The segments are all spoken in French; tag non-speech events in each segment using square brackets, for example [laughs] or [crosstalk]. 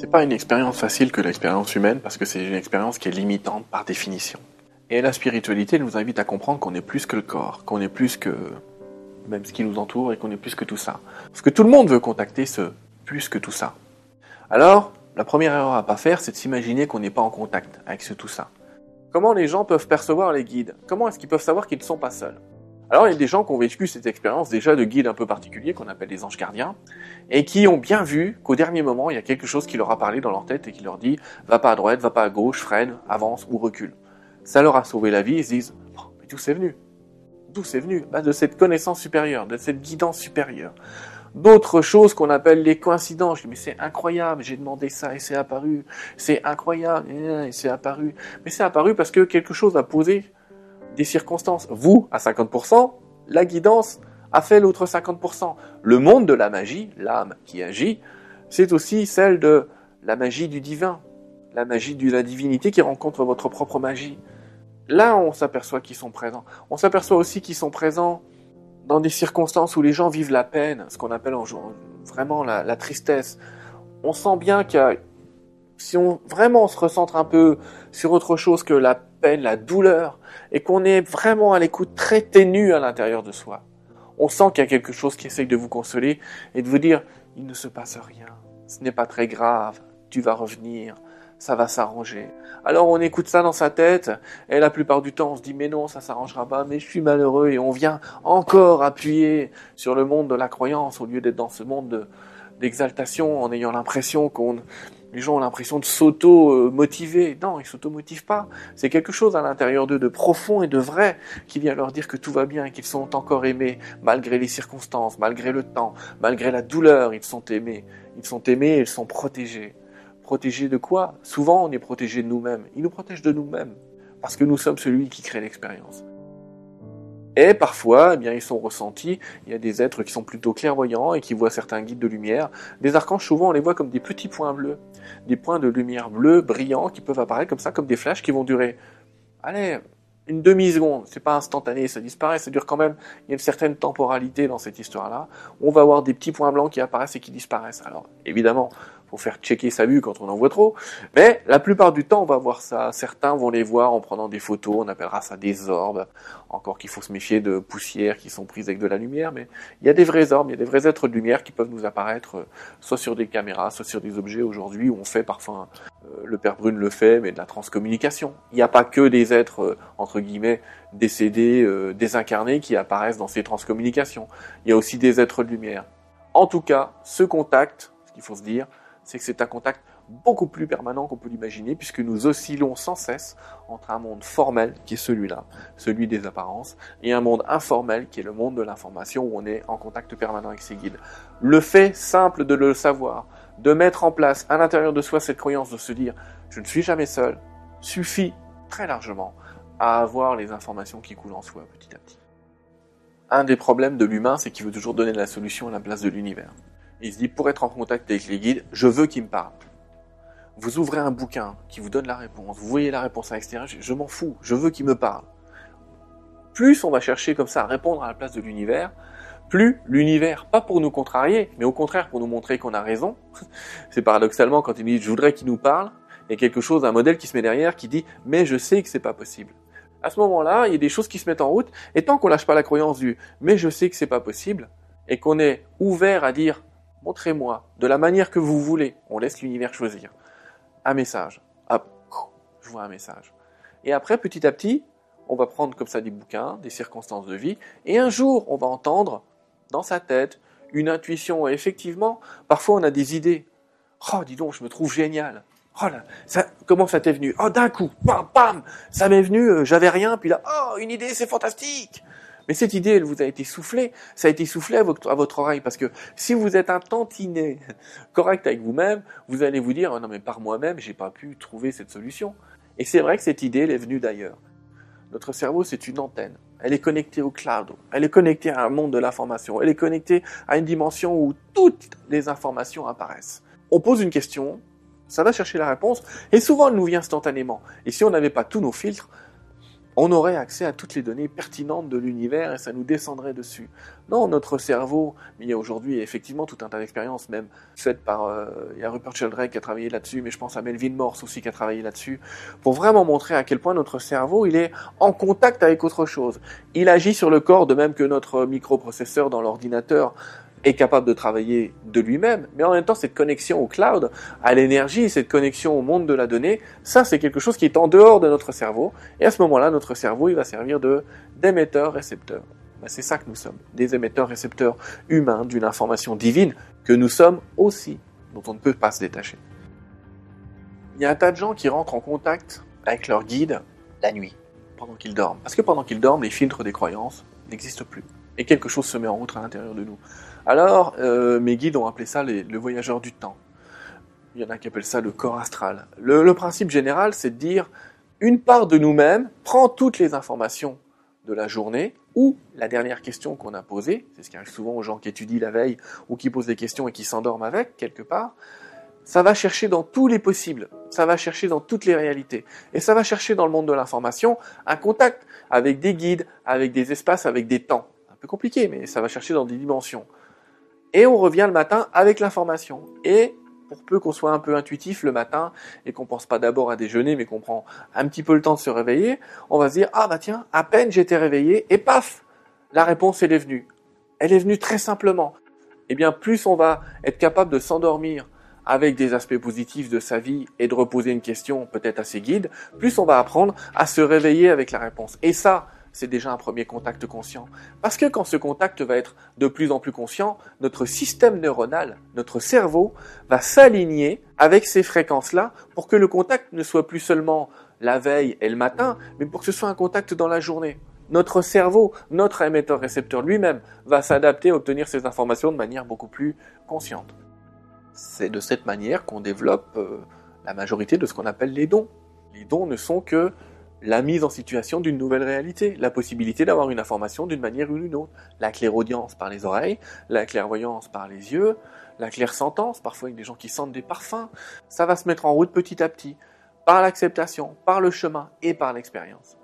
C'est pas une expérience facile que l'expérience humaine parce que c'est une expérience qui est limitante par définition. Et la spiritualité nous invite à comprendre qu'on est plus que le corps, qu'on est plus que même ce qui nous entoure et qu'on est plus que tout ça. Parce que tout le monde veut contacter ce plus que tout ça. Alors, la première erreur à pas faire, c'est de s'imaginer qu'on n'est pas en contact avec ce tout ça. Comment les gens peuvent percevoir les guides? Comment est-ce qu'ils peuvent savoir qu'ils ne sont pas seuls? Alors, il y a des gens qui ont vécu cette expérience déjà de guides un peu particuliers qu'on appelle les anges gardiens et qui ont bien vu qu'au dernier moment, il y a quelque chose qui leur a parlé dans leur tête et qui leur dit va pas à droite, va pas à gauche, freine, avance ou recule. Ça leur a sauvé la vie, ils se disent oh, mais d'où c'est venu? D'où c'est venu? Bah, De cette connaissance supérieure, de cette guidance supérieure. D'autres choses qu'on appelle les coïncidences. Je dis, mais c'est incroyable, j'ai demandé ça et c'est apparu. C'est incroyable et c'est apparu. Mais c'est apparu parce que quelque chose a posé des circonstances. Vous, à 50%, la guidance a fait l'autre 50%. Le monde de la magie, l'âme qui agit, c'est aussi celle de la magie du divin, la magie de la divinité qui rencontre votre propre magie. Là, on s'aperçoit qu'ils sont présents. On s'aperçoit aussi qu'ils sont présents dans des circonstances où les gens vivent la peine, ce qu'on appelle en, vraiment la, tristesse. On sent bien qu'il si on vraiment se recentre un peu sur autre chose que la peine, la douleur, et qu'on est vraiment à l'écoute très ténue à l'intérieur de soi, on sent qu'il y a quelque chose qui essaye de vous consoler et de vous dire, il ne se passe rien, ce n'est pas très grave, tu vas revenir, ça va s'arranger. Alors on écoute ça dans sa tête, et la plupart du temps on se dit mais non, ça s'arrangera pas, mais je suis malheureux, et on vient encore appuyer sur le monde de la croyance au lieu d'être dans ce monde d'exaltation en ayant l'impression qu'on les gens ont l'impression de s'auto-motiver. Non, ils s'auto-motivent pas. C'est quelque chose à l'intérieur d'eux de profond et de vrai qui vient leur dire que tout va bien qu'ils sont encore aimés malgré les circonstances, malgré le temps, malgré la douleur. Ils sont aimés. Ils sont aimés et ils sont protégés. Protégé de quoi? Souvent, on est protégé de nous-mêmes. Il nous protège de nous-mêmes, parce que nous sommes celui qui crée l'expérience. Et parfois, eh bien, ils sont ressentis. Il y a des êtres qui sont plutôt clairvoyants et qui voient certains guides de lumière. Des archanges, souvent, on les voit comme des petits points bleus, des points de lumière bleue brillants qui peuvent apparaître comme ça, comme des flashs qui vont durer. Allez, une demi-seconde, c'est pas instantané, ça disparaît, ça dure quand même, il y a une certaine temporalité dans cette histoire-là. On va avoir des petits points blancs qui apparaissent et qui disparaissent. Alors, évidemment, faut faire checker sa vue quand on en voit trop. Mais la plupart du temps, on va voir ça. Certains vont les voir en prenant des photos. On appellera ça des orbes. Encore qu'il faut se méfier de poussières qui sont prises avec de la lumière. Mais il y a des vrais orbes, il y a des vrais êtres de lumière qui peuvent nous apparaître euh, soit sur des caméras, soit sur des objets aujourd'hui où on fait parfois, euh, le Père Brune le fait, mais de la transcommunication. Il n'y a pas que des êtres, euh, entre guillemets, décédés, désincarnés qui apparaissent dans ces transcommunications. Il y a aussi des êtres de lumière. En tout cas, ce contact, ce qu'il faut se dire, c'est que c'est un contact beaucoup plus permanent qu'on peut l'imaginer, puisque nous oscillons sans cesse entre un monde formel, qui est celui-là, celui des apparences, et un monde informel, qui est le monde de l'information, où on est en contact permanent avec ses guides. Le fait simple de le savoir, de mettre en place à l'intérieur de soi cette croyance de se dire je ne suis jamais seul, suffit très largement à avoir les informations qui coulent en soi petit à petit. Un des problèmes de l'humain, c'est qu'il veut toujours donner la solution à la place de l'univers. Il se dit, pour être en contact avec les guides, je veux qu'ils me parlent. Vous ouvrez un bouquin qui vous donne la réponse, vous voyez la réponse à l'extérieur, je, m'en fous, je veux qu'ils me parlent. Plus on va chercher comme ça à répondre à la place de l'univers, plus l'univers, pas pour nous contrarier, mais au contraire pour nous montrer qu'on a raison. [laughs] C'est paradoxalement quand il dit je voudrais qu'il nous parle, il y a quelque chose, un modèle qui se met derrière qui dit mais je sais que c'est pas possible. À ce moment-là, il y a des choses qui se mettent en route, et tant qu'on lâche pas la croyance du mais je sais que c'est pas possible, et qu'on est ouvert à dire montrez-moi, de la manière que vous voulez, on laisse l'univers choisir, un message. Hop, je vois un message. Et après, petit à petit, on va prendre comme ça des bouquins, des circonstances de vie, et un jour, on va entendre dans sa tête une intuition. Effectivement, parfois, on a des idées. Oh, dis donc, je me trouve génial. Oh là, ça, comment ça t'est venu? Oh, d'un coup, bam, bam, ça m'est venu, euh, j'avais rien, puis là, oh, une idée, c'est fantastique. Mais cette idée, elle vous a été soufflée, ça a été soufflé à votre, oreille, parce que si vous êtes un tantinet [laughs] correct avec vous-même, vous allez vous dire, oh non mais par moi-même, j'ai pas pu trouver cette solution. Et c'est vrai que cette idée, elle est venue d'ailleurs. Notre cerveau, c'est une antenne. Elle est connectée au cloud. Elle est connectée à un monde de l'information. Elle est connectée à une dimension où toutes les informations apparaissent. On pose une question, ça va chercher la réponse, et souvent elle nous vient instantanément. Et si on n'avait pas tous nos filtres, on aurait accès à toutes les données pertinentes de l'univers et ça nous descendrait dessus. Non, notre cerveau, il y a aujourd'hui effectivement tout un tas d'expériences, même faites par, euh, il y a Rupert Sheldrake qui a travaillé là-dessus, mais je pense à Melvin Morse aussi qui a travaillé là-dessus, pour vraiment montrer à quel point notre cerveau, il est en contact avec autre chose. Il agit sur le corps de même que notre microprocesseur dans l'ordinateur est capable de travailler de lui-même, mais en même temps cette connexion au cloud, à l'énergie, cette connexion au monde de la donnée, ça c'est quelque chose qui est en dehors de notre cerveau, et à ce moment-là notre cerveau il va servir de d'émetteur-récepteur. Ben, c'est ça que nous sommes, des émetteurs-récepteurs humains d'une information divine que nous sommes aussi, dont on ne peut pas se détacher. Il y a un tas de gens qui rentrent en contact avec leur guide la nuit, pendant qu'ils dorment, parce que pendant qu'ils dorment les filtres des croyances n'existent plus, et quelque chose se met en route à l'intérieur de nous. Alors, euh, mes guides ont appelé ça le voyageur du temps. Il y en a qui appellent ça le corps astral. Le, principe général, c'est de dire une part de nous-mêmes prend toutes les informations de la journée ou la dernière question qu'on a posée, c'est ce qui arrive souvent aux gens qui étudient la veille ou qui posent des questions et qui s'endorment avec, quelque part, ça va chercher dans tous les possibles, ça va chercher dans toutes les réalités, et ça va chercher dans le monde de l'information un contact avec des guides, avec des espaces, avec des temps. Un peu compliqué, mais ça va chercher dans des dimensions. Et on revient le matin avec l'information. Et pour peu qu'on soit un peu intuitif le matin et qu'on pense pas d'abord à déjeuner, mais qu'on prend un petit peu le temps de se réveiller, on va se dire ah bah tiens, à peine j'étais réveillé et paf, la réponse elle est venue. Elle est venue très simplement. Eh bien, plus on va être capable de s'endormir avec des aspects positifs de sa vie et de reposer une question peut-être à ses guides, plus on va apprendre à se réveiller avec la réponse. Et ça, c'est déjà un premier contact conscient. Parce que quand ce contact va être de plus en plus conscient, notre système neuronal, notre cerveau, va s'aligner avec ces fréquences-là pour que le contact ne soit plus seulement la veille et le matin, mais pour que ce soit un contact dans la journée. Notre cerveau, notre émetteur-récepteur lui-même, va s'adapter à obtenir ces informations de manière beaucoup plus consciente. C'est de cette manière qu'on développe euh, la majorité de ce qu'on appelle les dons. Les dons ne sont que la mise en situation d'une nouvelle réalité, la possibilité d'avoir une information d'une manière ou d'une autre, la clairaudience par les oreilles, la clairvoyance par les yeux, la clairsentence, parfois avec des gens qui sentent des parfums, ça va se mettre en route petit à petit, par l'acceptation, par le chemin et par l'expérience.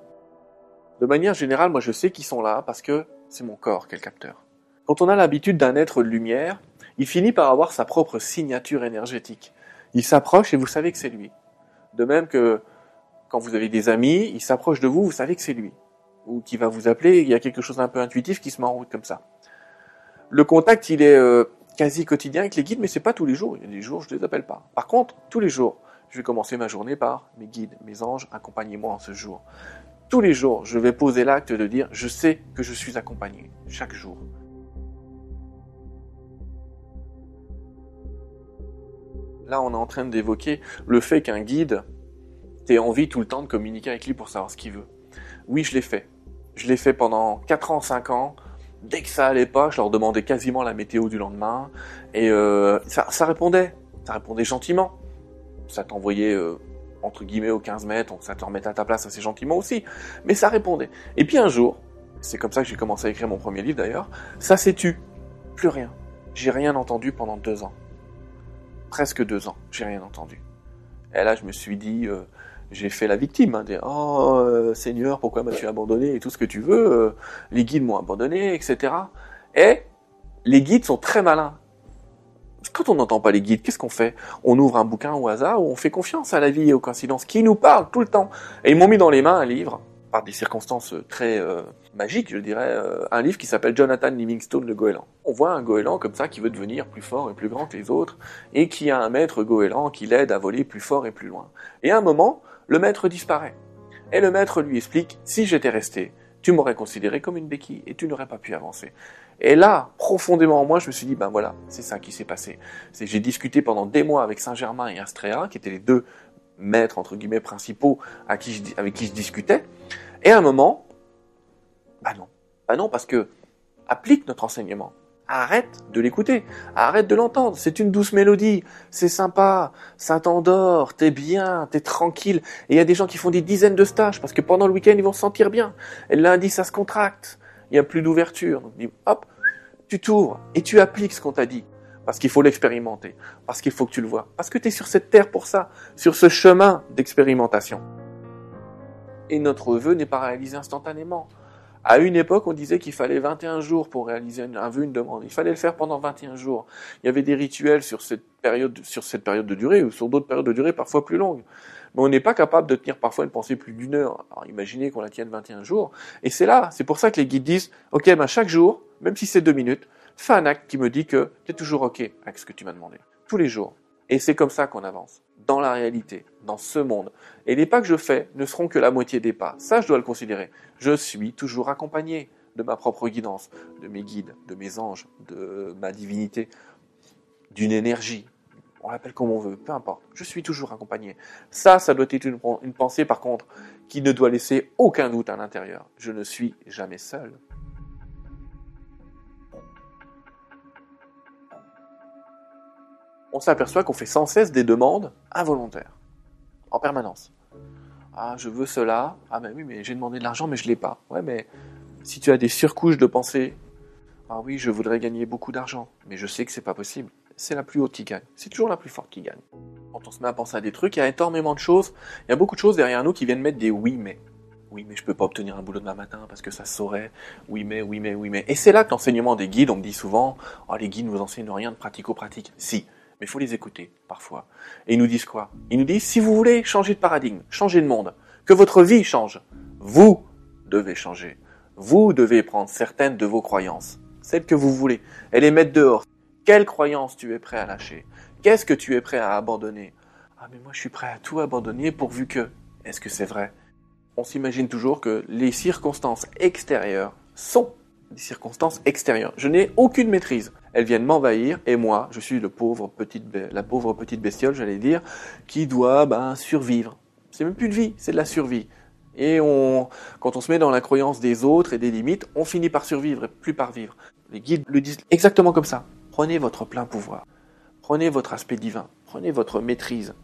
De manière générale, moi je sais qu'ils sont là parce que c'est mon corps qui est le capteur. Quand on a l'habitude d'un être de lumière, il finit par avoir sa propre signature énergétique. Il s'approche et vous savez que c'est lui. De même que quand vous avez des amis, ils s'approchent de vous, vous savez que c'est lui. Ou qui va vous appeler, il y a quelque chose d'un peu intuitif qui se met en route comme ça. Le contact, il est euh, quasi quotidien avec les guides, mais c'est pas tous les jours. Il y a des jours, je les appelle pas. Par contre, tous les jours, je vais commencer ma journée par mes guides, mes anges, accompagnez-moi en ce jour. Tous les jours, je vais poser l'acte de dire, je sais que je suis accompagné, chaque jour. Là, on est en train d'évoquer le fait qu'un guide, t'es envie tout le temps de communiquer avec lui pour savoir ce qu'il veut. Oui, je l'ai fait. Je l'ai fait pendant 4 ans, 5 ans. Dès que ça allait pas, je leur demandais quasiment la météo du lendemain. Et euh, ça, ça, répondait. Ça répondait gentiment. Ça t'envoyait, euh, entre guillemets, aux 15 mètres. Ça te remettait à ta place assez gentiment aussi. Mais ça répondait. Et puis un jour, c'est comme ça que j'ai commencé à écrire mon premier livre d'ailleurs, ça s'est tu. Plus rien. J'ai rien entendu pendant deux ans. Presque deux ans, j'ai rien entendu. Et là, je me suis dit, euh, j'ai fait la victime, hein, dire oh euh, Seigneur, pourquoi m'as-tu abandonné et tout ce que tu veux, euh, les guides m'ont abandonné, etc. Et les guides sont très malins. Quand on n'entend pas les guides, qu'est-ce qu'on fait? On ouvre un bouquin au hasard ou on fait confiance à la vie et aux coïncidences qui nous parlent tout le temps. Et ils m'ont mis dans les mains un livre, par des circonstances très euh, magiques, je dirais, un livre qui s'appelle Jonathan Livingstone le goéland. On voit un goéland comme ça qui veut devenir plus fort et plus grand que les autres et qui a un maître goéland qui l'aide à voler plus fort et plus loin. Et à un moment, le maître disparaît. Et le maître lui explique, si j'étais resté, tu m'aurais considéré comme une béquille et tu n'aurais pas pu avancer. Et là, profondément en moi, je me suis dit, ben voilà, c'est ça qui s'est passé. C'est j'ai discuté pendant des mois avec Saint-Germain et Astrea, qui étaient les deux maîtres, entre guillemets, principaux à qui avec qui je discutais. Et à un moment, bah non. Bah non, parce que applique notre enseignement arrête de l'écouter, arrête de l'entendre. C'est une douce mélodie, c'est sympa, ça t'endort, t'es bien, t'es tranquille. Et il y a des gens qui font des dizaines de stages parce que pendant le week-end ils vont se sentir bien. Et lundi ça se contracte, il n'y a plus d'ouverture. Hop, tu t'ouvres et tu appliques ce qu'on t'a dit. Parce qu'il faut l'expérimenter, parce qu'il faut que tu le vois, parce que tu es sur cette terre pour ça, sur ce chemin d'expérimentation. Et notre vœu n'est pas réalisé instantanément. À une époque, on disait qu'il fallait 21 jours pour réaliser un vœu, une demande. Il fallait le faire pendant 21 jours. Il y avait des rituels sur cette période, sur cette période de durée ou sur d'autres périodes de durée parfois plus longues. Mais on n'est pas capable de tenir parfois une pensée plus d'une heure. Alors imaginez qu'on la tienne 21 jours. Et c'est là, c'est pour ça que les guides disent, OK, ben chaque jour, même si c'est deux minutes, fais un acte qui me dit que tu es toujours OK avec ce que tu m'as demandé. Tous les jours. Et c'est comme ça qu'on avance dans la réalité, dans ce monde. Et les pas que je fais ne seront que la moitié des pas. Ça, je dois le considérer. Je suis toujours accompagné de ma propre guidance, de mes guides, de mes anges, de ma divinité, d'une énergie. On l'appelle comme on veut, peu importe. Je suis toujours accompagné. Ça, ça doit être une, pensée, par contre, qui ne doit laisser aucun doute à l'intérieur. Je ne suis jamais seul. On s'aperçoit qu'on fait sans cesse des demandes involontaires, en permanence. Ah, je veux cela. Ah, mais oui, mais j'ai demandé de l'argent, mais je l'ai pas. Ouais, mais si tu as des surcouches de pensée, ah oui, je voudrais gagner beaucoup d'argent, mais je sais que c'est pas possible. C'est la plus haute qui gagne. C'est toujours la plus forte qui gagne. Quand on se met à penser à des trucs, il y a énormément de choses. Il y a beaucoup de choses derrière nous qui viennent mettre des oui, mais. Oui, mais je peux pas obtenir un boulot demain matin parce que ça saurait. Oui, mais, oui, mais, oui, mais. Et c'est là que l'enseignement des guides, on me dit souvent, oh, les guides ne vous enseignent rien de pratico-pratique. Si mais il faut les écouter parfois. Et ils nous disent quoi? Ils nous disent, si vous voulez changer de paradigme, changer de monde, que votre vie change, vous devez changer. Vous devez prendre certaines de vos croyances, celles que vous voulez, et les mettre dehors. Quelles croyances tu es prêt à lâcher? Qu'est-ce que tu es prêt à abandonner? Ah mais moi je suis prêt à tout abandonner pourvu que... Est-ce que c'est vrai? On s'imagine toujours que les circonstances extérieures sont des circonstances extérieures. Je n'ai aucune maîtrise. Elles viennent m'envahir et moi, je suis le pauvre petite, la pauvre petite bestiole, j'allais dire, qui doit ben, survivre. C'est même plus de vie, c'est de la survie. Et on, quand on se met dans la croyance des autres et des limites, on finit par survivre et plus par vivre. Les guides le disent exactement comme ça. Prenez votre plein pouvoir. Prenez votre aspect divin. Prenez votre maîtrise.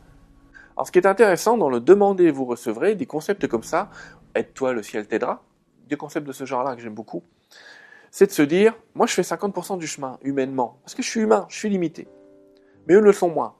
Alors ce qui est intéressant dans le demander, vous recevrez, des concepts comme ça, aide-toi, le ciel t'aidera, des concepts de ce genre-là que j'aime beaucoup, c'est de se dire, moi je fais 50% du chemin, humainement, parce que je suis humain, je suis limité. Mais eux le font moins.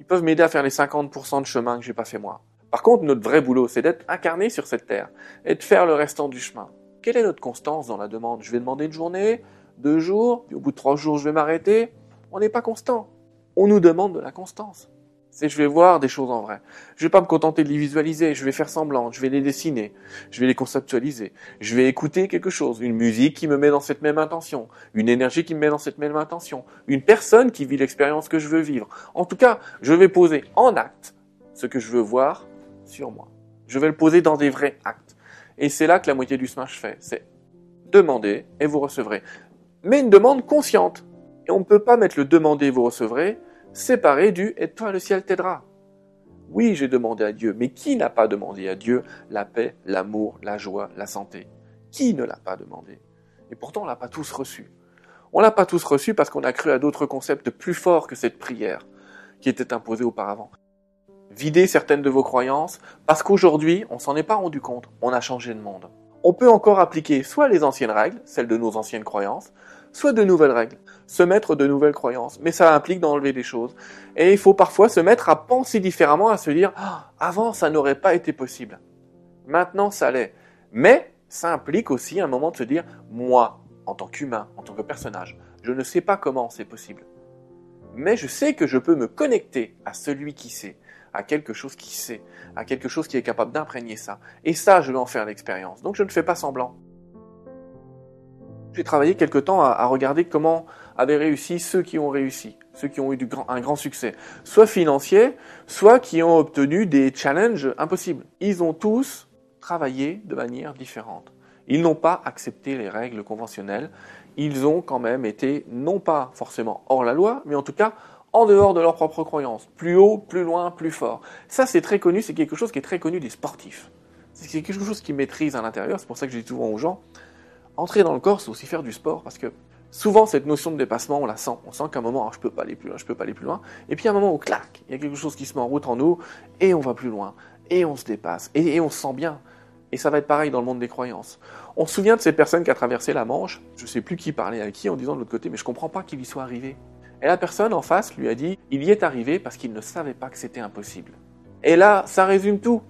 Ils peuvent m'aider à faire les 50% de chemin que j'ai pas fait moi. Par contre, notre vrai boulot, c'est d'être incarné sur cette terre et de faire le restant du chemin. Quelle est notre constance dans la demande? Je vais demander une journée, deux jours, puis au bout de trois jours, je vais m'arrêter. On n'est pas constant. On nous demande de la constance. C'est je vais voir des choses en vrai. Je vais pas me contenter de les visualiser, je vais faire semblant, je vais les dessiner, je vais les conceptualiser. Je vais écouter quelque chose, une musique qui me met dans cette même intention, une énergie qui me met dans cette même intention, une personne qui vit l'expérience que je veux vivre. En tout cas, je vais poser en acte ce que je veux voir sur moi. Je vais le poser dans des vrais actes. Et c'est là que la moitié du smash fait. C'est demander et vous recevrez. Mais une demande consciente. Et on ne peut pas mettre le demander et vous recevrez séparé du et toi le ciel t'aidera. Oui, j'ai demandé à Dieu, mais qui n'a pas demandé à Dieu la paix, l'amour, la joie, la santé? Qui ne l'a pas demandé? Et pourtant, on l'a pas tous reçu. On l'a pas tous reçu parce qu'on a cru à d'autres concepts plus forts que cette prière qui était imposée auparavant. Videz certaines de vos croyances parce qu'aujourd'hui, on s'en est pas rendu compte, on a changé de monde. On peut encore appliquer soit les anciennes règles, celles de nos anciennes croyances, soit de nouvelles règles, se mettre de nouvelles croyances. Mais ça implique d'enlever des choses. Et il faut parfois se mettre à penser différemment, à se dire, ah, avant ça n'aurait pas été possible. Maintenant ça l'est. Mais ça implique aussi un moment de se dire, moi, en tant qu'humain, en tant que personnage, je ne sais pas comment c'est possible. Mais je sais que je peux me connecter à celui qui sait, à quelque chose qui sait, à quelque chose qui est capable d'imprégner ça. Et ça, je vais en faire l'expérience. Donc je ne fais pas semblant. J'ai travaillé quelque temps à, regarder comment avaient réussi ceux qui ont réussi, ceux qui ont eu un grand succès, soit financier, soit qui ont obtenu des challenges impossibles. Ils ont tous travaillé de manière différente. Ils n'ont pas accepté les règles conventionnelles. Ils ont quand même été, non pas forcément hors la loi, mais en tout cas en dehors de leurs propres croyances. Plus haut, plus loin, plus fort. Ça, c'est très connu, c'est quelque chose qui est très connu des sportifs. C'est quelque chose qu'ils maîtrisent à l'intérieur. C'est pour ça que je dis souvent aux gens, entrer dans le corps, c'est aussi faire du sport, parce que souvent cette notion de dépassement, on la sent. On sent qu'à un moment, je peux pas aller plus loin, je peux pas aller plus loin. Et puis à un moment où clac, il y a quelque chose qui se met en route en nous, et on va plus loin, et on se dépasse, et, on se sent bien. Et ça va être pareil dans le monde des croyances. On se souvient de cette personne qui a traversé la Manche, je sais plus qui parlait à qui en disant de l'autre côté, mais je comprends pas qu'il y soit arrivé. Et la personne en face lui a dit, il y est arrivé parce qu'il ne savait pas que c'était impossible. Et là, ça résume tout.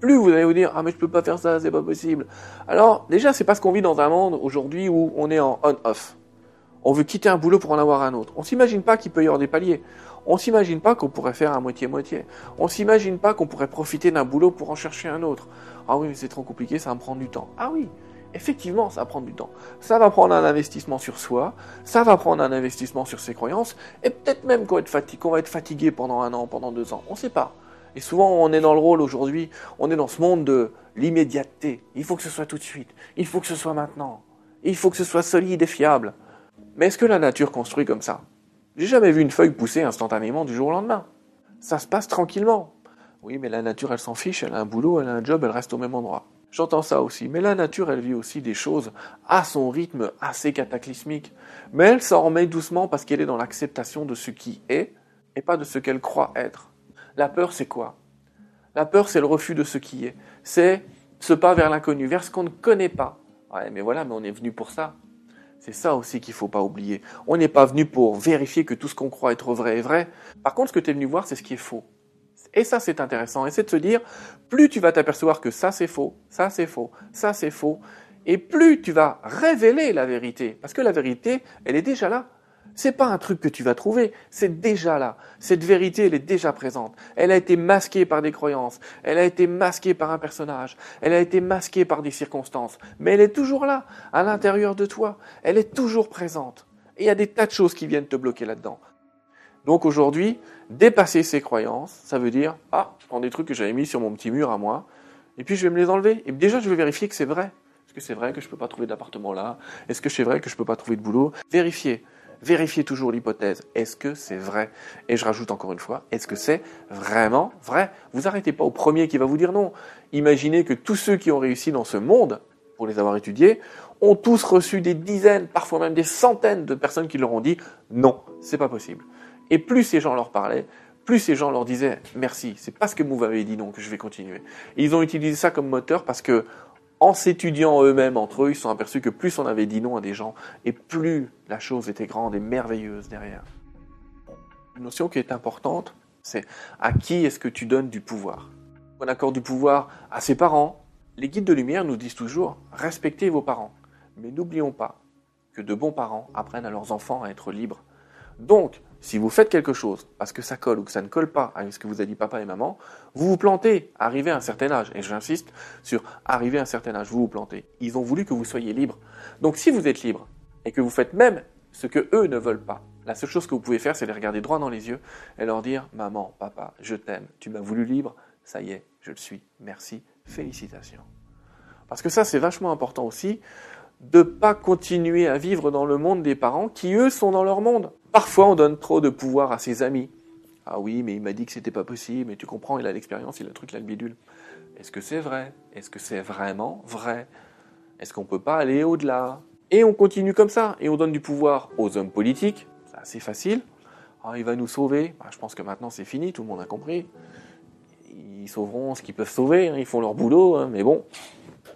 plus vous allez vous dire ah mais je peux pas faire ça, c'est pas possible. Alors déjà c'est parce qu'on vit dans un monde aujourd'hui où on est en on-off. On veut quitter un boulot pour en avoir un autre. On s'imagine pas qu'il peut y avoir des paliers. On s'imagine pas qu'on pourrait faire un moitié-moitié. On s'imagine pas qu'on pourrait profiter d'un boulot pour en chercher un autre. Ah oui, mais c'est trop compliqué, ça va me prendre du temps. Ah oui, effectivement, ça va prendre du temps. Ça va prendre un investissement sur soi, ça va prendre un investissement sur ses croyances, et peut-être même qu'on va, va être fatigué pendant un an, pendant deux ans. On ne sait pas. Et souvent, on est dans le rôle aujourd'hui, on est dans ce monde de l'immédiateté. Il faut que ce soit tout de suite. Il faut que ce soit maintenant. Il faut que ce soit solide et fiable. Mais est-ce que la nature construit comme ça? J'ai jamais vu une feuille pousser instantanément du jour au lendemain. Ça se passe tranquillement. Oui, mais la nature, elle s'en fiche, elle a un boulot, elle a un job, elle reste au même endroit. J'entends ça aussi, mais la nature, elle vit aussi des choses à son rythme assez cataclysmique. Mais elle s'en remet doucement parce qu'elle est dans l'acceptation de ce qui est et pas de ce qu'elle croit être. La peur, c'est quoi? La peur, c'est le refus de ce qui est. C'est ce pas vers l'inconnu, vers ce qu'on ne connaît pas. Ouais, mais voilà, mais on est venu pour ça. C'est ça aussi qu'il faut pas oublier. On n'est pas venu pour vérifier que tout ce qu'on croit être vrai est vrai. Par contre, ce que tu es venu voir, c'est ce qui est faux. Et ça, c'est intéressant. Et c'est de se dire, plus tu vas t'apercevoir que ça, c'est faux, ça, c'est faux, ça, c'est faux, et plus tu vas révéler la vérité. Parce que la vérité, elle est déjà là. C'est pas un truc que tu vas trouver, c'est déjà là. Cette vérité, elle est déjà présente. Elle a été masquée par des croyances, elle a été masquée par un personnage, elle a été masquée par des circonstances, mais elle est toujours là, à l'intérieur de toi. Elle est toujours présente. Et il y a des tas de choses qui viennent te bloquer là-dedans. Donc aujourd'hui, dépasser ces croyances, ça veut dire, ah, je prends des trucs que j'avais mis sur mon petit mur à moi, et puis je vais me les enlever. Et déjà, je vais vérifier que c'est vrai. Est-ce que c'est vrai que je peux pas trouver d'appartement là? Est-ce que c'est vrai que je peux pas trouver de boulot? Vérifier vérifiez toujours l'hypothèse. Est-ce que c'est vrai? Et je rajoute encore une fois, est-ce que c'est vraiment vrai? Vous arrêtez pas au premier qui va vous dire non. Imaginez que tous ceux qui ont réussi dans ce monde, pour les avoir étudiés, ont tous reçu des dizaines, parfois même des centaines de personnes qui leur ont dit non, c'est pas possible. Et plus ces gens leur parlaient, plus ces gens leur disaient merci, c'est parce que vous m'avez dit que je vais continuer. Ils ont utilisé ça comme moteur parce que en s'étudiant eux-mêmes entre eux, ils se sont aperçus que plus on avait dit non à des gens, et plus la chose était grande et merveilleuse derrière. Une notion qui est importante, c'est à qui est-ce que tu donnes du pouvoir? On accorde du pouvoir à ses parents. Les guides de lumière nous disent toujours respectez vos parents. Mais n'oublions pas que de bons parents apprennent à leurs enfants à être libres. Donc, si vous faites quelque chose parce que ça colle ou que ça ne colle pas avec ce que vous a dit papa et maman, vous vous plantez, arrivez à un certain âge. Et j'insiste sur arriver à un certain âge, vous vous plantez. Ils ont voulu que vous soyez libre. Donc si vous êtes libre et que vous faites même ce que eux ne veulent pas, la seule chose que vous pouvez faire, c'est les regarder droit dans les yeux et leur dire Maman, papa, je t'aime, tu m'as voulu libre, ça y est, je le suis, merci, félicitations. Parce que ça, c'est vachement important aussi de ne pas continuer à vivre dans le monde des parents qui, eux, sont dans leur monde. Parfois, on donne trop de pouvoir à ses amis. Ah oui, mais il m'a dit que c'était pas possible, mais tu comprends, il a l'expérience, il a le truc, il a le bidule. Est-ce que c'est vrai? Est-ce que c'est vraiment vrai? Est-ce qu'on peut pas aller au-delà? Et on continue comme ça, et on donne du pouvoir aux hommes politiques, c'est assez facile. Ah, il va nous sauver. Bah, je pense que maintenant c'est fini, tout le monde a compris. Ils sauveront ce qu'ils peuvent sauver, hein, ils font leur boulot, hein, mais bon,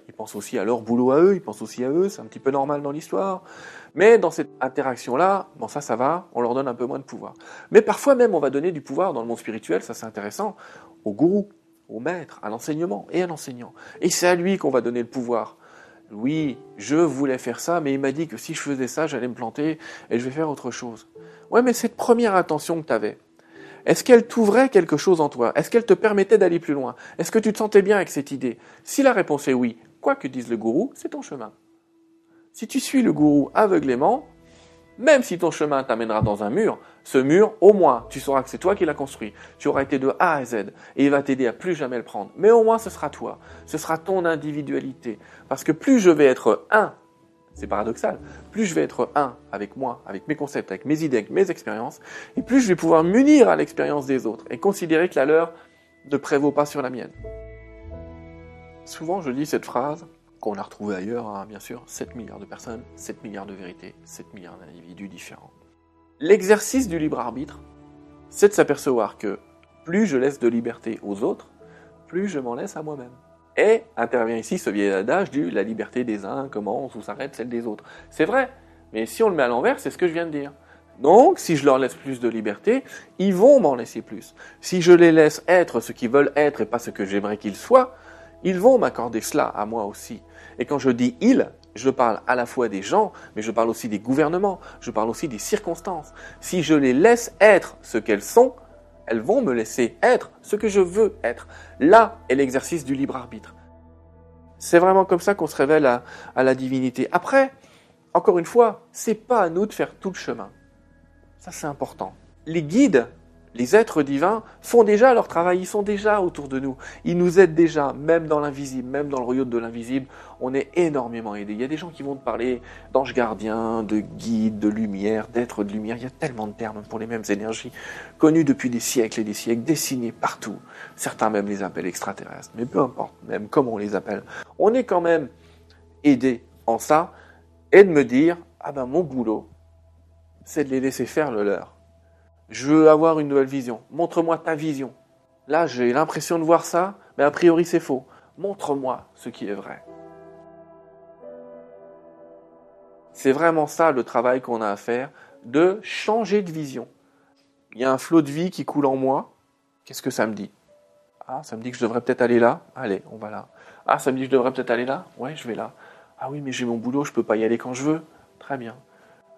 ils pensent aussi à leur boulot à eux, ils pensent aussi à eux, c'est un petit peu normal dans l'histoire. Mais dans cette interaction-là, bon ça, ça va, on leur donne un peu moins de pouvoir. Mais parfois même, on va donner du pouvoir dans le monde spirituel, ça c'est intéressant, au gourou, au maître, à l'enseignement et à l'enseignant. Et c'est à lui qu'on va donner le pouvoir. Oui, je voulais faire ça, mais il m'a dit que si je faisais ça, j'allais me planter et je vais faire autre chose. Ouais, mais cette première intention que tu avais, est-ce qu'elle t'ouvrait quelque chose en toi? Est-ce qu'elle te permettait d'aller plus loin? Est-ce que tu te sentais bien avec cette idée? Si la réponse est oui, quoi que dise le gourou, c'est ton chemin. Si tu suis le gourou aveuglément, même si ton chemin t'amènera dans un mur, ce mur, au moins, tu sauras que c'est toi qui l'as construit. Tu auras été de A à Z et il va t'aider à plus jamais le prendre. Mais au moins, ce sera toi. Ce sera ton individualité. Parce que plus je vais être un, c'est paradoxal, plus je vais être un avec moi, avec mes concepts, avec mes idées, avec mes expériences, et plus je vais pouvoir m'unir à l'expérience des autres et considérer que la leur ne prévaut pas sur la mienne. Souvent, je dis cette phrase, qu'on a retrouvée ailleurs, hein, bien sûr, 7 milliards de personnes, 7 milliards de vérités, 7 milliards d'individus différents. L'exercice du libre arbitre, c'est de s'apercevoir que plus je laisse de liberté aux autres, plus je m'en laisse à moi-même. Et intervient ici ce vieil adage du la liberté des uns commence ou s'arrête celle des autres. C'est vrai, mais si on le met à l'envers, c'est ce que je viens de dire. Donc, si je leur laisse plus de liberté, ils vont m'en laisser plus. Si je les laisse être ce qu'ils veulent être et pas ce que j'aimerais qu'ils soient, Ils vont m'accorder cela à moi aussi. Et quand je dis ils, je parle à la fois des gens, mais je parle aussi des gouvernements, je parle aussi des circonstances. Si je les laisse être ce qu'elles sont, elles vont me laisser être ce que je veux être. Là est l'exercice du libre arbitre. C'est vraiment comme ça qu'on se révèle à, à, la divinité. Après, encore une fois, c'est pas à nous de faire tout le chemin. Ça, c'est important. Les guides les êtres divins font déjà leur travail, ils sont déjà autour de nous. Ils nous aident déjà, même dans l'invisible, même dans le royaume de l'invisible. On est énormément aidés. Il y a des gens qui vont te parler d'anges gardiens, de guides, de lumière, d'êtres de lumière. Il y a tellement de termes pour les mêmes énergies, connus depuis des siècles et des siècles, dessinés partout. Certains même les appellent extraterrestres. Mais peu importe, même comment on les appelle. On est quand même aidés en ça et de me dire, ah ben mon boulot, c'est de les laisser faire le leur. Je veux avoir une nouvelle vision. Montre-moi ta vision. Là, j'ai l'impression de voir ça, mais a priori c'est faux. Montre-moi ce qui est vrai. C'est vraiment ça le travail qu'on a à faire, de changer de vision. Il y a un flot de vie qui coule en moi. Qu'est-ce que ça me dit? Ah, ça me dit que je devrais peut-être aller là. Allez, on va là. Ah, ça me dit que je devrais peut-être aller là. Ouais, je vais là. Ah oui, mais j'ai mon boulot, je peux pas y aller quand je veux. Très bien.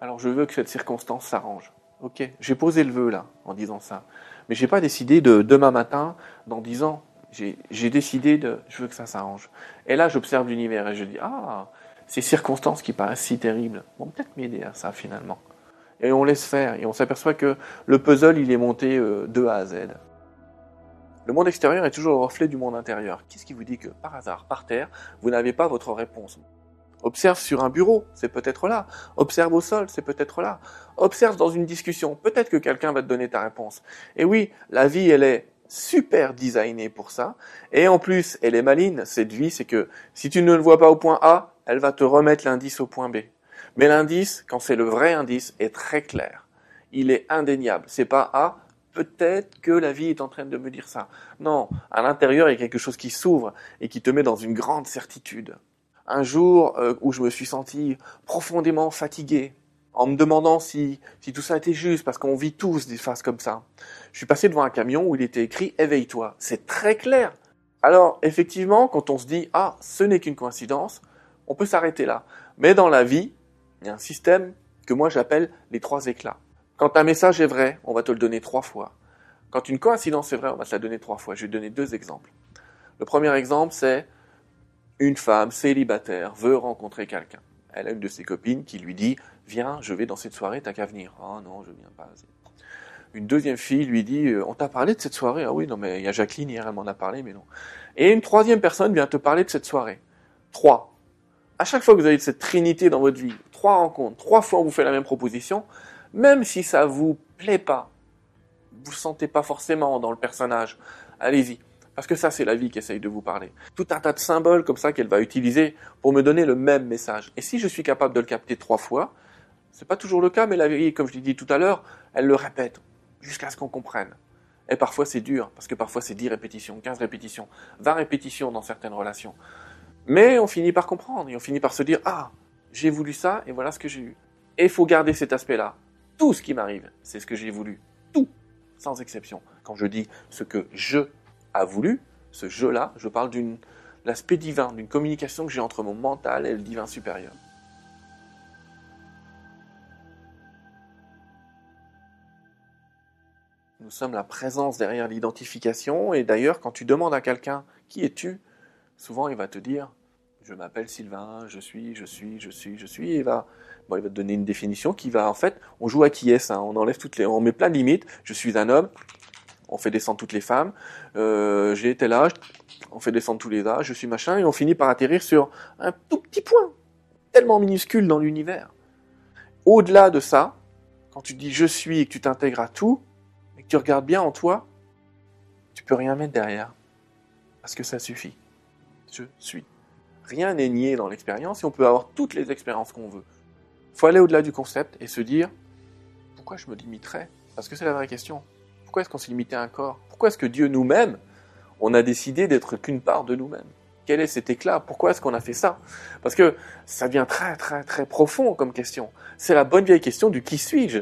Alors je veux que cette circonstance s'arrange. Ok, j'ai posé le vœu là, en disant ça. Mais j'ai pas décidé de demain matin, dans dix ans. J'ai décidé de, je veux que ça s'arrange. Et là, j'observe l'univers et je dis, ah, ces circonstances qui paraissent si terribles vont peut-être m'aider à ça finalement. Et on laisse faire et on s'aperçoit que le puzzle, il est monté euh, de A à Z. Le monde extérieur est toujours le reflet du monde intérieur. Qu'est-ce qui vous dit que par hasard, par terre, vous n'avez pas votre réponse? Observe sur un bureau, c'est peut-être là. Observe au sol, c'est peut-être là. Observe dans une discussion, peut-être que quelqu'un va te donner ta réponse. Et oui, la vie, elle est super designée pour ça. Et en plus, elle est maligne, cette vie, c'est que si tu ne le vois pas au point A, elle va te remettre l'indice au point B. Mais l'indice, quand c'est le vrai indice, est très clair. Il est indéniable. C'est pas A, peut-être que la vie est en train de me dire ça. Non, à l'intérieur, il y a quelque chose qui s'ouvre et qui te met dans une grande certitude un jour euh, où je me suis senti profondément fatigué, en me demandant si, tout ça était juste, parce qu'on vit tous des phases comme ça. Je suis passé devant un camion où il était écrit Éveille-toi. C'est très clair. Alors, effectivement, quand on se dit Ah, ce n'est qu'une coïncidence, on peut s'arrêter là. Mais dans la vie, il y a un système que moi j'appelle les trois éclats. Quand un message est vrai, on va te le donner trois fois. Quand une coïncidence est vraie, on va te la donner trois fois. Je vais donner deux exemples. Le premier exemple, c'est une femme célibataire veut rencontrer quelqu'un. Elle a une de ses copines qui lui dit Viens, je vais dans cette soirée, t'as qu'à venir. Ah non, je viens pas. Une deuxième fille lui dit euh, On t'a parlé de cette soirée Ah oui, non, mais il y a Jacqueline hier, elle m'en a parlé, mais non. Et une troisième personne vient te parler de cette soirée. Trois. À chaque fois que vous avez cette trinité dans votre vie, trois rencontres, trois fois on vous fait la même proposition, même si ça vous plaît pas, vous sentez pas forcément dans le personnage, allez-y. Parce que ça, c'est la vie qui essaye de vous parler. Tout un tas de symboles comme ça qu'elle va utiliser pour me donner le même message. Et si je suis capable de le capter trois fois, c'est pas toujours le cas, mais la vie, comme je l'ai dit tout à l'heure, elle le répète jusqu'à ce qu'on comprenne. Et parfois c'est dur, parce que parfois c'est 10 répétitions, 15 répétitions, 20 répétitions dans certaines relations. Mais on finit par comprendre et on finit par se dire Ah, j'ai voulu ça et voilà ce que j'ai eu. Et il faut garder cet aspect-là. Tout ce qui m'arrive, c'est ce que j'ai voulu. Tout, sans exception. Quand je dis ce que je a voulu, ce jeu-là, je parle d'une l'aspect divin, d'une communication que j'ai entre mon mental et le divin supérieur. Nous sommes la présence derrière l'identification, et d'ailleurs, quand tu demandes à quelqu'un qui es-tu, souvent il va te dire je m'appelle Sylvain, je suis, je suis, je suis, je suis, et va, il va te donner une définition qui va, en fait, on joue à qui est hein, on enlève toutes les, on met plein de limites, je suis un homme, on fait descendre toutes les femmes, euh, j'ai tel âge, on fait descendre tous les âges, je suis machin, et on finit par atterrir sur un tout petit point, tellement minuscule dans l'univers. Au-delà de ça, quand tu dis je suis et que tu t'intègres à tout, et que tu regardes bien en toi, tu peux rien mettre derrière. Parce que ça suffit. Je suis. Rien n'est nié dans l'expérience et on peut avoir toutes les expériences qu'on veut. Il faut aller au-delà du concept et se dire pourquoi je me limiterais? Parce que c'est la vraie question. Pourquoi est-ce qu'on s'est limité à un corps? Pourquoi est-ce que Dieu nous-mêmes, on a décidé d'être qu'une part de nous-mêmes? Quel est cet éclat? Pourquoi est-ce qu'on a fait ça? Parce que ça devient très très très profond comme question. C'est la bonne vieille question du qui suis-je?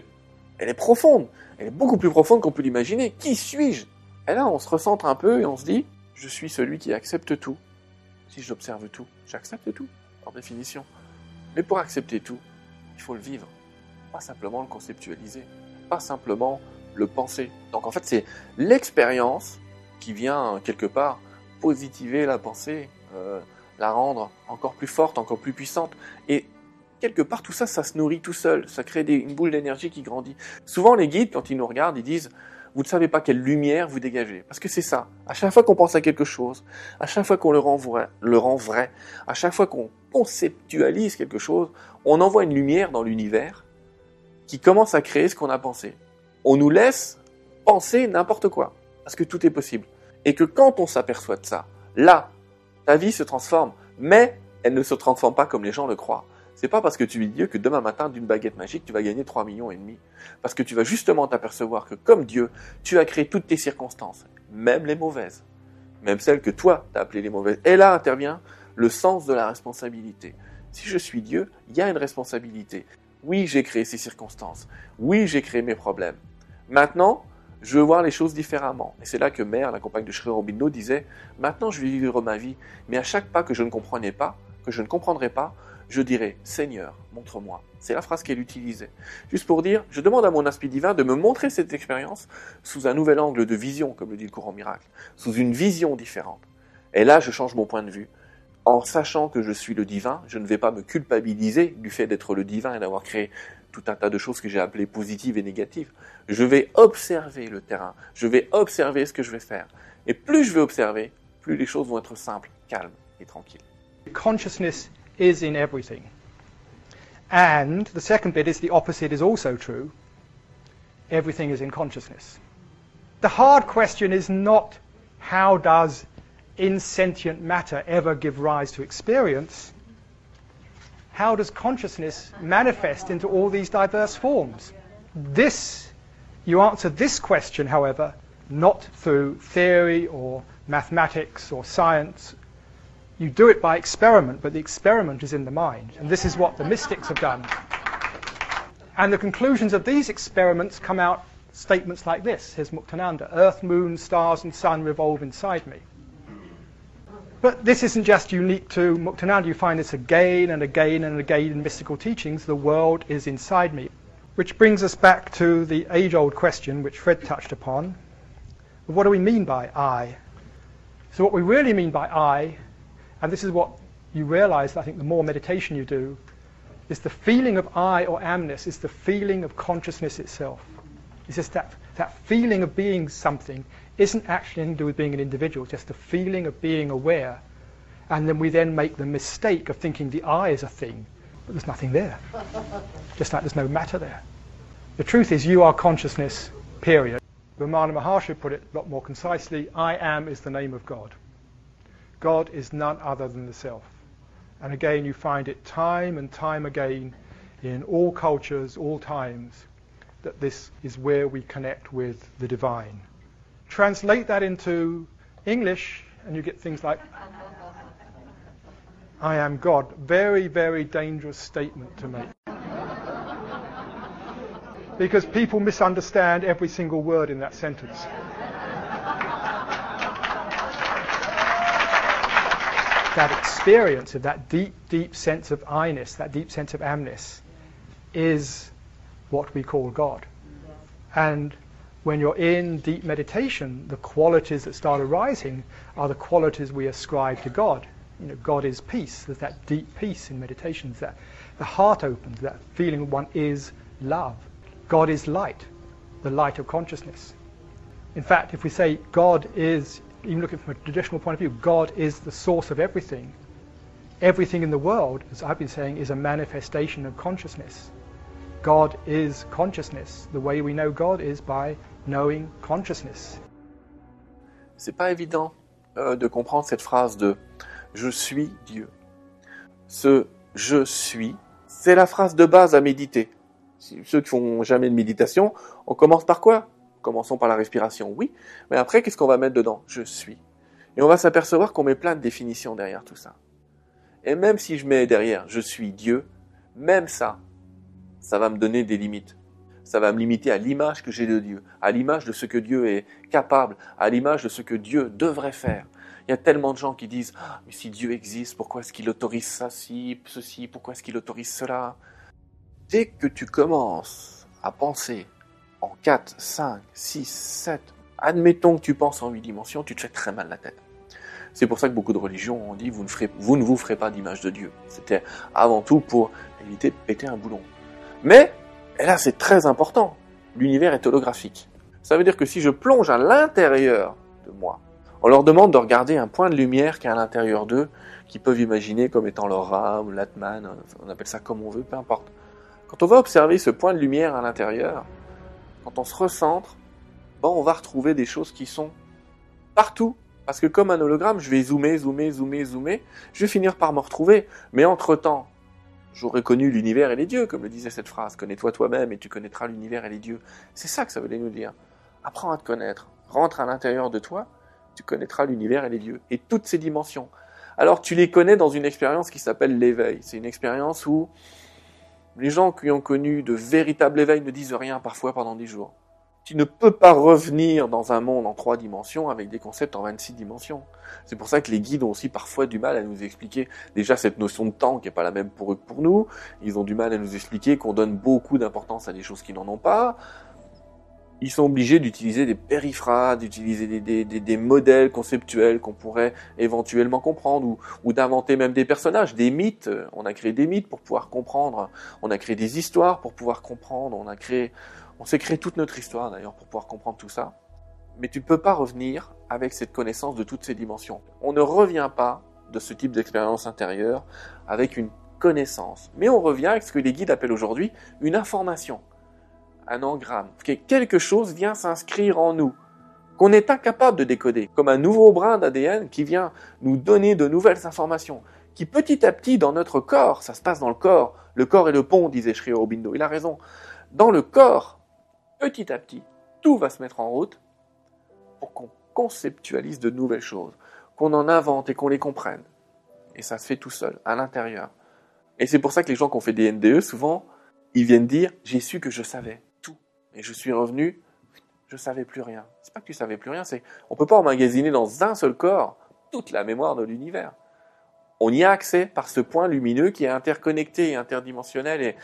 Elle est profonde. Elle est beaucoup plus profonde qu'on peut l'imaginer. Qui suis-je? Et là, on se recentre un peu et on se dit, je suis celui qui accepte tout. si j'observe tout J'accepte tout, par définition. Mais pour accepter tout, il faut le vivre, pas simplement le conceptualiser, pas simplement le penser. Donc en fait, c'est l'expérience qui vient quelque part positiver la pensée, euh, la rendre encore plus forte, encore plus puissante. Et quelque part, tout ça, ça se nourrit tout seul. Ça crée une boule d'énergie qui grandit. Souvent, les guides, quand ils nous regardent, ils disent vous ne savez pas quelle lumière vous dégagez. Parce que c'est ça. À chaque fois qu'on pense à quelque chose, à chaque fois qu'on le le rend vrai, à chaque fois qu'on conceptualise quelque chose, on envoie une lumière dans l'univers qui commence à créer ce qu'on a pensé. On nous laisse penser n'importe quoi. Parce que tout est possible. Et que quand on s'aperçoit de ça, là, ta vie se transforme. Mais elle ne se transforme pas comme les gens le croient. C'est pas parce que tu es Dieu que demain matin, d'une baguette magique, tu vas gagner 3 millions et demi. Parce que tu vas justement t'apercevoir que comme Dieu, tu as créé toutes tes circonstances, même les mauvaises, même celles que toi t'as appelées les mauvaises. Et là intervient le sens de la responsabilité. Si je suis Dieu, il y a une responsabilité. Oui, j'ai créé ces circonstances. Oui, j'ai créé mes problèmes. Maintenant, je veux voir les choses différemment. Et c'est là que Mère, la compagne de Sri Aurobindo, disait Maintenant, je vais vivre ma vie, mais à chaque pas que je ne comprenais pas, que je ne comprendrai pas, je dirais Seigneur, montre-moi. C'est la phrase qu'elle utilisait. Juste pour dire, je demande à mon aspect divin de me montrer cette expérience sous un nouvel angle de vision, comme le dit le courant miracle, sous une vision différente. Et là, je change mon point de vue. En sachant que je suis le divin, je ne vais pas me culpabiliser du fait d'être le divin et d'avoir créé tout un tas de choses que j'ai appelées positives et négatives. Je vais observer le terrain. Je vais observer ce que je vais faire. Et plus je vais observer, plus les choses vont être simples, calmes et tranquilles. Consciousness is in everything. And the second bit is the opposite is also true. Everything is in consciousness. The hard question is not how does insentient matter ever give rise to experience? How does consciousness manifest into all these diverse forms? This, you answer this question, however, not through theory or mathematics or science you do it by experiment, but the experiment is in the mind. And this is what the mystics have done. And the conclusions of these experiments come out statements like this. Here's Muktananda Earth, moon, stars, and sun revolve inside me. But this isn't just unique to Muktananda. You find this again and again and again in mystical teachings. The world is inside me. Which brings us back to the age old question which Fred touched upon. What do we mean by I? So, what we really mean by I and this is what you realize, I think, the more meditation you do, is the feeling of I or amness is the feeling of consciousness itself. It's just that, that feeling of being something isn't actually anything to do with being an individual, it's just the feeling of being aware. And then we then make the mistake of thinking the I is a thing, but there's nothing there. [laughs] just like there's no matter there. The truth is you are consciousness, period. Ramana Maharshi put it a lot more concisely, I am is the name of God. God is none other than the self. And again, you find it time and time again in all cultures, all times, that this is where we connect with the divine. Translate that into English, and you get things like, I am God. Very, very dangerous statement to make. because people misunderstand every single word in that sentence. that experience of that deep, deep sense of I-ness, that deep sense of amness, is what we call God. And when you're in deep meditation, the qualities that start arising are the qualities we ascribe to God. You know, God is peace. There's that deep peace in meditation. that the heart opens, that feeling one is love. God is light, the light of consciousness. In fact, if we say God is even looking from a traditional point of view, God is the source of everything. Everything in the world, as I've been saying, is a manifestation of consciousness. God is consciousness. The way we know God is by C'est pas évident euh, de comprendre cette phrase de je suis Dieu. Ce je suis, c'est la phrase de base à méditer. Ceux qui font jamais de méditation, on commence par quoi? Commençons par la respiration, oui. Mais après, qu'est-ce qu'on va mettre dedans? Je suis. Et on va s'apercevoir qu'on met plein de définitions derrière tout ça. Et même si je mets derrière je suis Dieu, même ça, ça va me donner des limites. Ça va me limiter à l'image que j'ai de Dieu, à l'image de ce que Dieu est capable, à l'image de ce que Dieu devrait faire. Il y a tellement de gens qui disent ah, Mais si Dieu existe, pourquoi est-ce qu'il autorise ça, si, ceci Pourquoi est-ce qu'il autorise cela? Dès que tu commences à penser en 4, 5, 6, 7, admettons que tu penses en 8 dimensions, tu te fais très mal la tête. C'est pour ça que beaucoup de religions ont dit vous ne, vous, ne vous ferez pas d'image de Dieu. C'était avant tout pour éviter de péter un boulon. Mais, et là c'est très important, l'univers est holographique. Ça veut dire que si je plonge à l'intérieur de moi, on leur demande de regarder un point de lumière qui est à l'intérieur d'eux, qu'ils peuvent imaginer comme étant leur âme, l'atman, on appelle ça comme on veut, peu importe. Quand on va observer ce point de lumière à l'intérieur, quand on se recentre, bon, on va retrouver des choses qui sont partout. Parce que comme un hologramme, je vais zoomer, zoomer, zoomer, zoomer, je vais finir par me retrouver. Mais entre-temps, j'aurais connu l'univers et les dieux, comme le disait cette phrase. Connais-toi toi-même et tu connaîtras l'univers et les dieux. C'est ça que ça voulait nous dire. Apprends à te connaître. Rentre à l'intérieur de toi, tu connaîtras l'univers et les dieux. Et toutes ces dimensions. Alors tu les connais dans une expérience qui s'appelle l'éveil. C'est une expérience où les gens qui ont connu de véritables éveils ne disent rien parfois pendant dix jours. Tu ne peux pas revenir dans un monde en trois dimensions avec des concepts en 26 dimensions. C'est pour ça que les guides ont aussi parfois du mal à nous expliquer déjà cette notion de temps qui n'est pas la même pour eux que pour nous. Ils ont du mal à nous expliquer qu'on donne beaucoup d'importance à des choses qui n'en ont pas ils sont obligés d'utiliser des périphrases, d'utiliser des, des, des, modèles conceptuels qu'on pourrait éventuellement comprendre, ou, ou d'inventer même des personnages, des mythes. On a créé des mythes pour pouvoir comprendre, on a créé des histoires pour pouvoir comprendre, on a créé, on s'est créé toute notre histoire d'ailleurs pour pouvoir comprendre tout ça. Mais tu ne peux pas revenir avec cette connaissance de toutes ces dimensions. On ne revient pas de ce type d'expérience intérieure avec une connaissance, mais on revient avec ce que les guides appellent aujourd'hui une information. Un engramme, que quelque chose vient s'inscrire en nous, qu'on est incapable de décoder, comme un nouveau brin d'ADN qui vient nous donner de nouvelles informations, qui petit à petit dans notre corps, ça se passe dans le corps, le corps est le pont, disait Sri Aurobindo, il a raison, dans le corps, petit à petit, tout va se mettre en route pour qu'on conceptualise de nouvelles choses, qu'on en invente et qu'on les comprenne. Et ça se fait tout seul, à l'intérieur. Et c'est pour ça que les gens qui ont fait des NDE, souvent, ils viennent dire, j'ai su que je savais. Et je suis revenu, je savais plus rien. C'est pas que tu savais plus rien, c'est on peut pas emmagasiner dans un seul corps toute la mémoire de l'univers. On y a accès par ce point lumineux qui est interconnecté et interdimensionnel et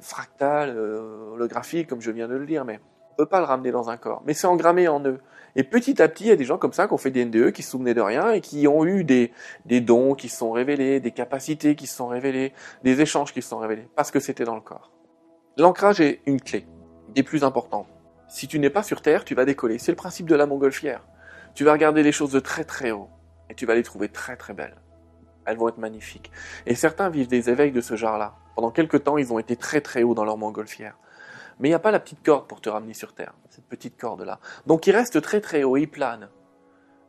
fractal, euh, holographique, comme je viens de le dire, mais on peut pas le ramener dans un corps. Mais c'est engrammé en eux. Et petit à petit, il y a des gens comme ça qui ont fait des NDE, qui se souvenaient de rien et qui ont eu des, des dons qui se sont révélés, des capacités qui se sont révélées, des échanges qui se sont révélés, parce que c'était dans le corps. L'ancrage est une clé des plus importants. Si tu n'es pas sur Terre, tu vas décoller. C'est le principe de la montgolfière. Tu vas regarder les choses de très très haut et tu vas les trouver très très belles. Elles vont être magnifiques. Et certains vivent des éveils de ce genre-là. Pendant quelques temps, ils ont été très très haut dans leur montgolfière. Mais il n'y a pas la petite corde pour te ramener sur Terre, cette petite corde-là. Donc ils restent très très haut, ils planent.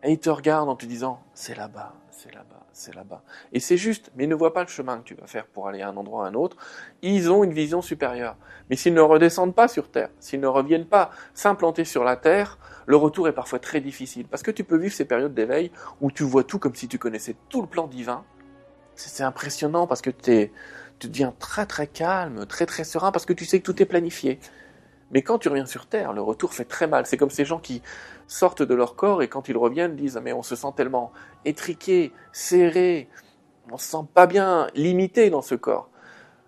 Et ils te regardent en te disant, c'est là-bas, c'est là-bas, c'est là-bas. Et c'est juste, mais ils ne voient pas le chemin que tu vas faire pour aller à un endroit à un autre. Ils ont une vision supérieure. Mais s'ils ne redescendent pas sur Terre, s'ils ne reviennent pas s'implanter sur la Terre, le retour est parfois très difficile. Parce que tu peux vivre ces périodes d'éveil où tu vois tout comme si tu connaissais tout le plan divin. C'est impressionnant parce que es, tu deviens très très calme, très très serein parce que tu sais que tout est planifié. Mais quand tu reviens sur Terre, le retour fait très mal. C'est comme ces gens qui sortent de leur corps et quand ils reviennent disent mais on se sent tellement étriqué, serré, on se sent pas bien, limité dans ce corps.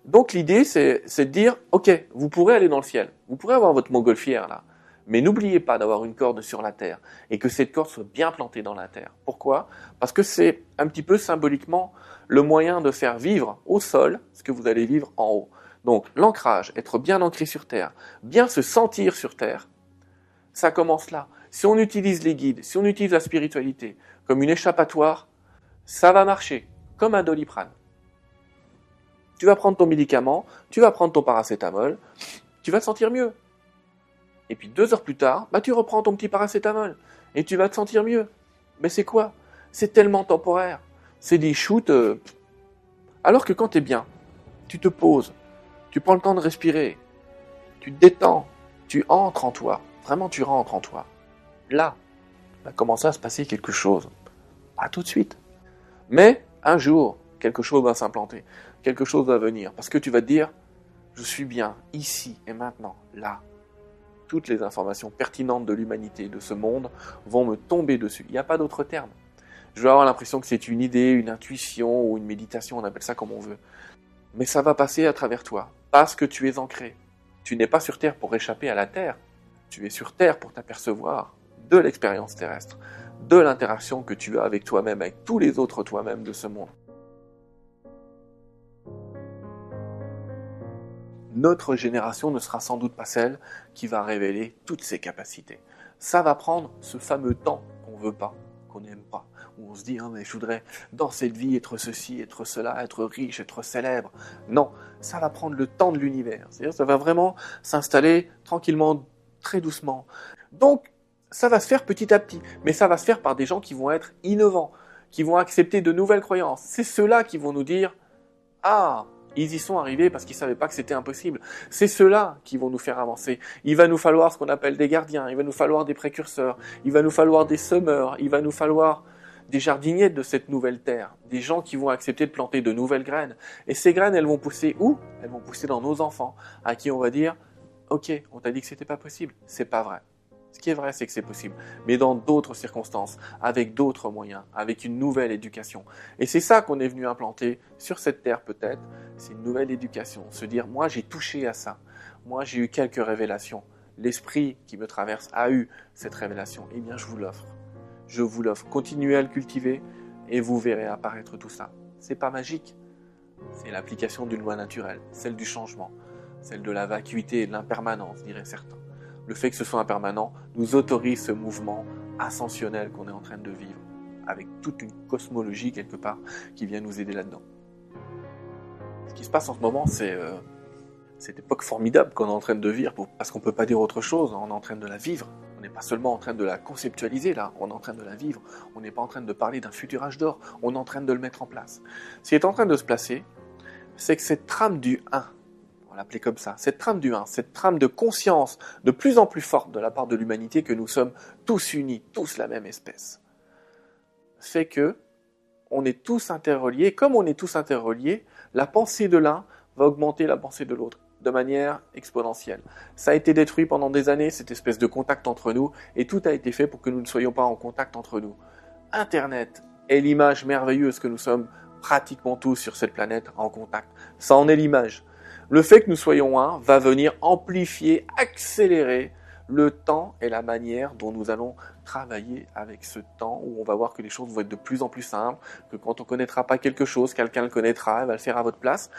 Donc l'idée c'est de dire ok vous pourrez aller dans le ciel, vous pourrez avoir votre montgolfière là, mais n'oubliez pas d'avoir une corde sur la terre et que cette corde soit bien plantée dans la terre. Pourquoi? Parce que c'est un petit peu symboliquement le moyen de faire vivre au sol ce que vous allez vivre en haut. Donc l'ancrage, être bien ancré sur Terre, bien se sentir sur Terre, ça commence là. Si on utilise les guides, si on utilise la spiritualité comme une échappatoire, ça va marcher, comme un doliprane. Tu vas prendre ton médicament, tu vas prendre ton paracétamol, tu vas te sentir mieux. Et puis deux heures plus tard, bah tu reprends ton petit paracétamol et tu vas te sentir mieux. Mais c'est quoi? C'est tellement temporaire. C'est des shoots. Euh, alors que quand tu es bien, tu te poses, tu prends le temps de respirer. Tu te détends. Tu entres en toi. Vraiment, tu rentres en toi. Là, va commencer à se passer quelque chose. Pas tout de suite. Mais un jour, quelque chose va s'implanter. Quelque chose va venir. Parce que tu vas te dire, je suis bien ici et maintenant, là. Toutes les informations pertinentes de l'humanité, de ce monde, vont me tomber dessus. Il n'y a pas d'autre terme. Je vais avoir l'impression que c'est une idée, une intuition ou une méditation, on appelle ça comme on veut. Mais ça va passer à travers toi, parce que tu es ancré. Tu n'es pas sur Terre pour échapper à la Terre. Tu es sur Terre pour t'apercevoir de l'expérience terrestre, de l'interaction que tu as avec toi-même, avec tous les autres toi-même de ce monde. Notre génération ne sera sans doute pas celle qui va révéler toutes ses capacités. Ça va prendre ce fameux temps qu'on veut pas, qu'on n'aime pas, on se dit, hein, je voudrais dans cette vie être ceci, être cela, être riche, être célèbre. Non, ça va prendre le temps de l'univers. C'est-à-dire, ça va vraiment s'installer tranquillement, très doucement. Donc, ça va se faire petit à petit, mais ça va se faire par des gens qui vont être innovants, qui vont accepter de nouvelles croyances. C'est ceux-là qui vont nous dire, ah, ils y sont arrivés parce qu'ils savaient pas que c'était impossible. C'est ceux-là qui vont nous faire avancer. Il va nous falloir ce qu'on appelle des gardiens, il va nous falloir des précurseurs, il va nous falloir des semeurs, il va nous falloir des jardiniers de cette nouvelle terre, des gens qui vont accepter de planter de nouvelles graines. Et ces graines, elles vont pousser où? Elles vont pousser dans nos enfants, à qui on va dire, ok, on t'a dit que c'était pas possible, c'est pas vrai. Ce qui est vrai, c'est que c'est possible, mais dans d'autres circonstances, avec d'autres moyens, avec une nouvelle éducation. Et c'est ça qu'on est venu implanter sur cette terre peut-être, c'est une nouvelle éducation. Se dire, moi j'ai touché à ça, moi j'ai eu quelques révélations, l'esprit qui me traverse a eu cette révélation, eh bien je vous l'offre. Je vous l'offre. Continuez à le cultiver et vous verrez apparaître tout ça. C'est pas magique, c'est l'application d'une loi naturelle, celle du changement, celle de la vacuité et de l'impermanence, diraient certains le fait que ce soit impermanent nous autorise ce mouvement ascensionnel qu'on est en train de vivre, avec toute une cosmologie quelque part qui vient nous aider là-dedans. Ce qui se passe en ce moment, c'est euh, cette époque formidable qu'on est en train de vivre, parce qu'on ne peut pas dire autre chose, on est en train de la vivre. On n'est pas seulement en train de la conceptualiser là, on est en train de la vivre. On n'est pas en train de parler d'un futur âge d'or, on est en train de le mettre en place. Ce qui est en train de se placer, c'est que cette trame du 1, on l'appeler comme ça, cette trame du 1, cette trame de conscience de plus en plus forte de la part de l'humanité que nous sommes tous unis, tous la même espèce, fait que on est tous interreliés. Comme on est tous interreliés, la pensée de l'un va augmenter la pensée de l'autre de manière exponentielle. Ça a été détruit pendant des années, cette espèce de contact entre nous, et tout a été fait pour que nous ne soyons pas en contact entre nous. Internet est l'image merveilleuse que nous sommes pratiquement tous sur cette planète en contact. Ça en est l'image. Le fait que nous soyons un va venir amplifier, accélérer le temps et la manière dont nous allons travailler avec ce temps où on va voir que les choses vont être de plus en plus simples, que quand on connaîtra pas quelque chose, quelqu'un le connaîtra, et va le faire à votre place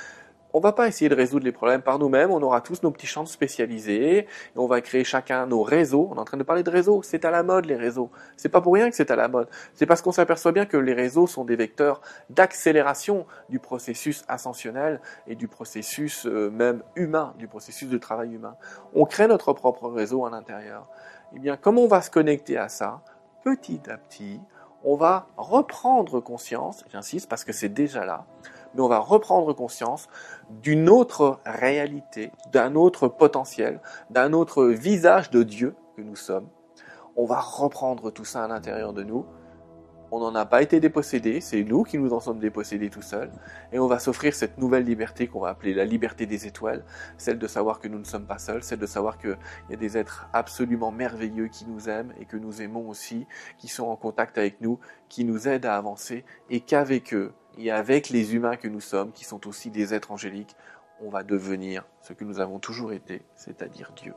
on va pas essayer de résoudre les problèmes par nous-mêmes, on aura tous nos petits champs spécialisés, et on va créer chacun nos réseaux. On est en train de parler de réseaux, c'est à la mode les réseaux. C'est pas pour rien que c'est à la mode. C'est parce qu'on s'aperçoit bien que les réseaux sont des vecteurs d'accélération du processus ascensionnel et du processus euh, même humain, du processus de travail humain. On crée notre propre réseau à l'intérieur. Eh bien, comme on va se connecter à ça, petit à petit, on va reprendre conscience, j'insiste parce que c'est déjà là, mais on va reprendre conscience d'une autre réalité, d'un autre potentiel, d'un autre visage de Dieu que nous sommes. On va reprendre tout ça à l'intérieur de nous. On n'en a pas été dépossédé, c'est nous qui nous en sommes dépossédés tout seuls, et on va s'offrir cette nouvelle liberté qu'on va appeler la liberté des étoiles, celle de savoir que nous ne sommes pas seuls, celle de savoir qu'il y a des êtres absolument merveilleux qui nous aiment et que nous aimons aussi, qui sont en contact avec nous, qui nous aident à avancer, et qu'avec eux, et avec les humains que nous sommes, qui sont aussi des êtres angéliques, on va devenir ce que nous avons toujours été, c'est-à-dire Dieu.